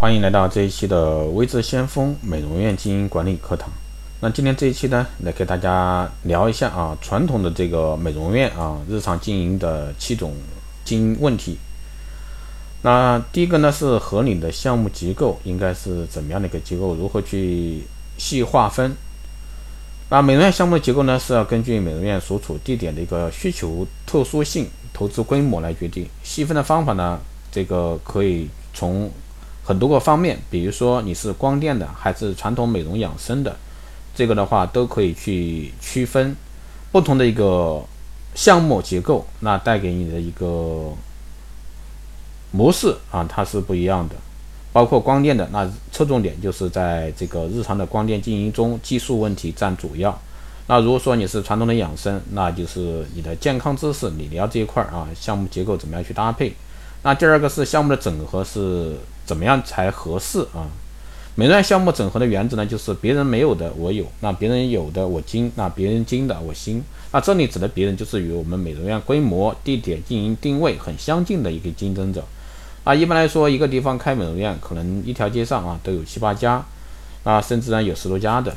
欢迎来到这一期的微智先锋美容院经营管理课堂。那今天这一期呢，来给大家聊一下啊，传统的这个美容院啊，日常经营的七种经营问题。那第一个呢是合理的项目结构，应该是怎么样的一个结构？如何去细划分？那美容院项目的结构呢，是要根据美容院所处地点的一个需求特殊性、投资规模来决定。细分的方法呢，这个可以从很多个方面，比如说你是光电的还是传统美容养生的，这个的话都可以去区分不同的一个项目结构，那带给你的一个模式啊，它是不一样的。包括光电的，那侧重点就是在这个日常的光电经营中，技术问题占主要。那如果说你是传统的养生，那就是你的健康知识理疗这一块儿啊，项目结构怎么样去搭配？那第二个是项目的整合是。怎么样才合适啊？美容院项目整合的原则呢，就是别人没有的我有，那别人有的我精，那别人精的我新。那这里指的别人就是与我们美容院规模、地点、经营定位很相近的一个竞争者。啊，一般来说，一个地方开美容院，可能一条街上啊都有七八家，啊，甚至呢有十多家的。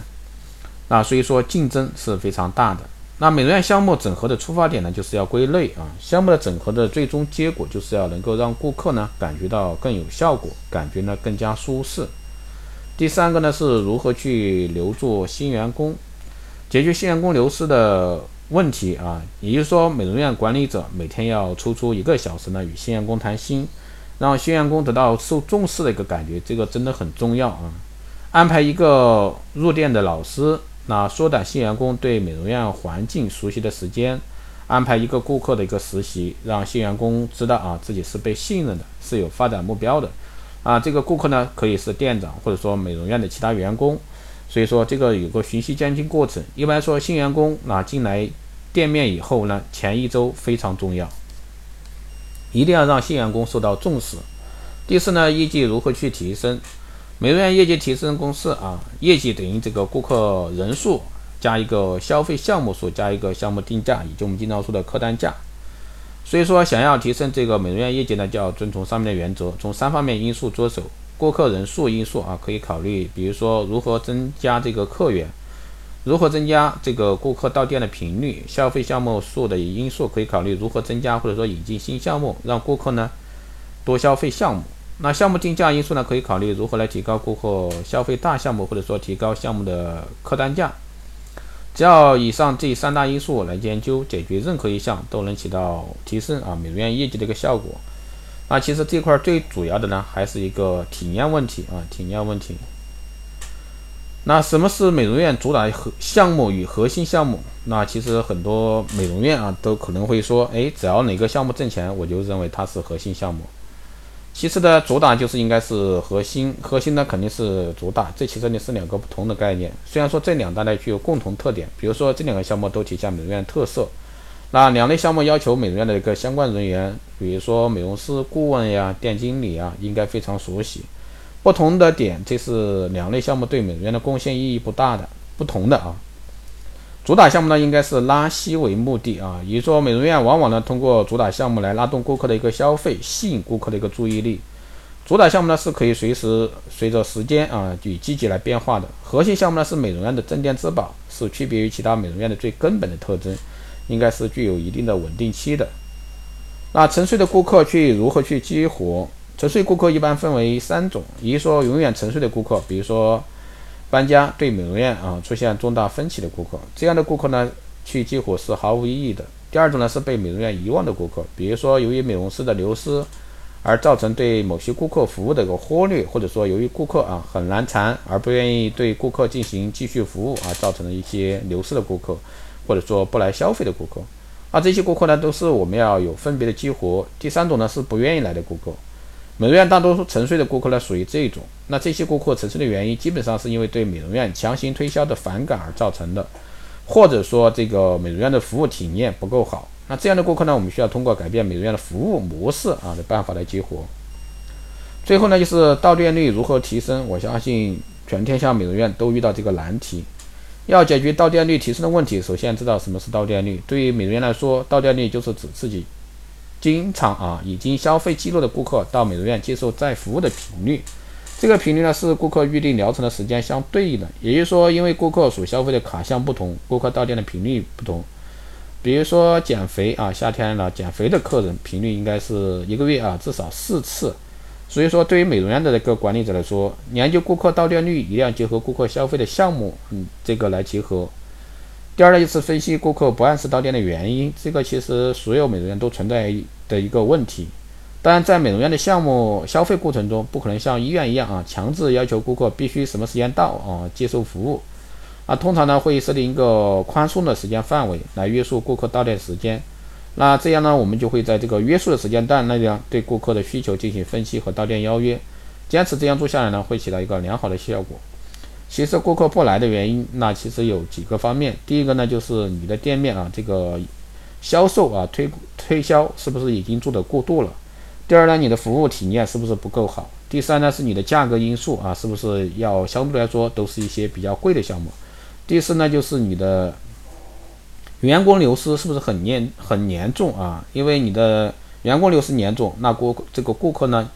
那所以说竞争是非常大的。那美容院项目整合的出发点呢，就是要归类啊。项目的整合的最终结果，就是要能够让顾客呢感觉到更有效果，感觉呢更加舒适。第三个呢，是如何去留住新员工，解决新员工流失的问题啊。也就是说，美容院管理者每天要抽出一个小时呢，与新员工谈心，让新员工得到受重视的一个感觉，这个真的很重要啊。安排一个入店的老师。那缩短新员工对美容院环境熟悉的时间，安排一个顾客的一个实习，让新员工知道啊自己是被信任的，是有发展目标的。啊，这个顾客呢可以是店长或者说美容院的其他员工，所以说这个有个循序渐进过程。一般说新员工那进来店面以后呢，前一周非常重要，一定要让新员工受到重视。第四呢，业绩如何去提升？美容院业绩提升公式啊，业绩等于这个顾客人数加一个消费项目数加一个项目定价以及我们经常说的客单价。所以说，想要提升这个美容院业绩呢，就要遵从上面的原则，从三方面因素着手。顾客人数因素啊，可以考虑，比如说如何增加这个客源，如何增加这个顾客到店的频率。消费项目数的因素可以考虑如何增加或者说引进新项目，让顾客呢多消费项目。那项目定价因素呢？可以考虑如何来提高顾客消费大项目，或者说提高项目的客单价。只要以上这三大因素来研究解决任何一项，都能起到提升啊美容院业绩的一个效果。那其实这块最主要的呢，还是一个体验问题啊，体验问题。那什么是美容院主打核项目与核心项目？那其实很多美容院啊，都可能会说，哎，只要哪个项目挣钱，我就认为它是核心项目。其次的主打就是应该是核心，核心呢肯定是主打，这其实呢是两个不同的概念。虽然说这两大类具有共同特点，比如说这两个项目都体现美容院特色，那两类项目要求美容院的一个相关人员，比如说美容师、顾问呀、店经理啊，应该非常熟悉。不同的点，这是两类项目对美容院的贡献意义不大的，不同的啊。主打项目呢，应该是拉稀为目的啊，也就说，美容院往往呢通过主打项目来拉动顾客的一个消费，吸引顾客的一个注意力。主打项目呢是可以随时随着时间啊与季节来变化的。核心项目呢是美容院的镇店之宝，是区别于其他美容院的最根本的特征，应该是具有一定的稳定期的。那沉睡的顾客去如何去激活？沉睡顾客一般分为三种，一说永远沉睡的顾客，比如说。搬家对美容院啊出现重大分歧的顾客，这样的顾客呢去激活是毫无意义的。第二种呢是被美容院遗忘的顾客，比如说由于美容师的流失而造成对某些顾客服务的一个忽略，或者说由于顾客啊很难缠而不愿意对顾客进行继续服务而造成了一些流失的顾客，或者说不来消费的顾客，啊这些顾客呢都是我们要有分别的激活。第三种呢是不愿意来的顾客。美容院大多数沉睡的顾客呢，属于这种。那这些顾客沉睡的原因，基本上是因为对美容院强行推销的反感而造成的，或者说这个美容院的服务体验不够好。那这样的顾客呢，我们需要通过改变美容院的服务模式啊的办法来激活。最后呢，就是到店率如何提升。我相信全天下美容院都遇到这个难题。要解决到店率提升的问题，首先知道什么是到店率。对于美容院来说，到店率就是指自己。经常啊，已经消费记录的顾客到美容院接受再服务的频率，这个频率呢是顾客预定疗程的时间相对应的，也就是说，因为顾客所消费的卡项不同，顾客到店的频率不同。比如说减肥啊，夏天了，减肥的客人频率应该是一个月啊至少四次。所以说，对于美容院的这个管理者来说，研究顾客到店率一定要结合顾客消费的项目，嗯，这个来结合。第二呢，就是分析顾客不按时到店的原因，这个其实所有美容院都存在的一个问题。当然，在美容院的项目消费过程中，不可能像医院一样啊，强制要求顾客必须什么时间到啊接受服务。啊，通常呢会设定一个宽松的时间范围来约束顾客到店时间。那这样呢，我们就会在这个约束的时间段内呢对顾客的需求进行分析和到店邀约。坚持这样做下来呢，会起到一个良好的效果。其实顾客不来的原因，那其实有几个方面。第一个呢，就是你的店面啊，这个销售啊推推销是不是已经做得过度了？第二呢，你的服务体验是不是不够好？第三呢，是你的价格因素啊，是不是要相对来说都是一些比较贵的项目？第四呢，就是你的员工流失是不是很严很严重啊？因为你的员工流失严重，那顾这个顾客呢，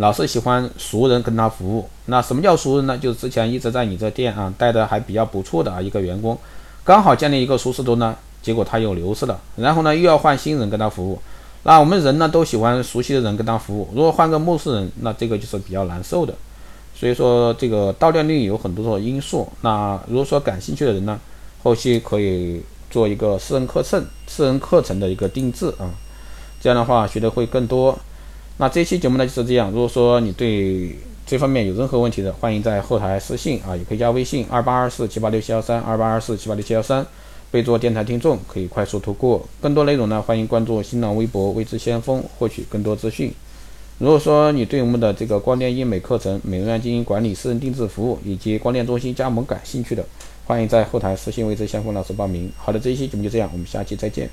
老是喜欢熟人跟他服务。那什么叫熟人呢？就是之前一直在你这店啊待的还比较不错的啊一个员工，刚好建立一个舒适度呢，结果他又流失了，然后呢又要换新人跟他服务。那我们人呢都喜欢熟悉的人跟他服务，如果换个陌生人，那这个就是比较难受的。所以说这个到店率有很多的因素。那如果说感兴趣的人呢，后期可以做一个私人课程、私人课程的一个定制啊，这样的话学的会更多。那这期节目呢就是这样。如果说你对这方面有任何问题的，欢迎在后台私信啊，也可以加微信二八二四七八六七幺三二八二四七八六七幺三。备注电台听众可以快速通过。更多内容呢，欢迎关注新浪微博“未知先锋”获取更多资讯。如果说你对我们的这个光电医美课程、美容院经营管理、私人定制服务以及光电中心加盟感兴趣的，欢迎在后台私信“未知先锋”老师报名。好的，这一期节目就这样，我们下期再见。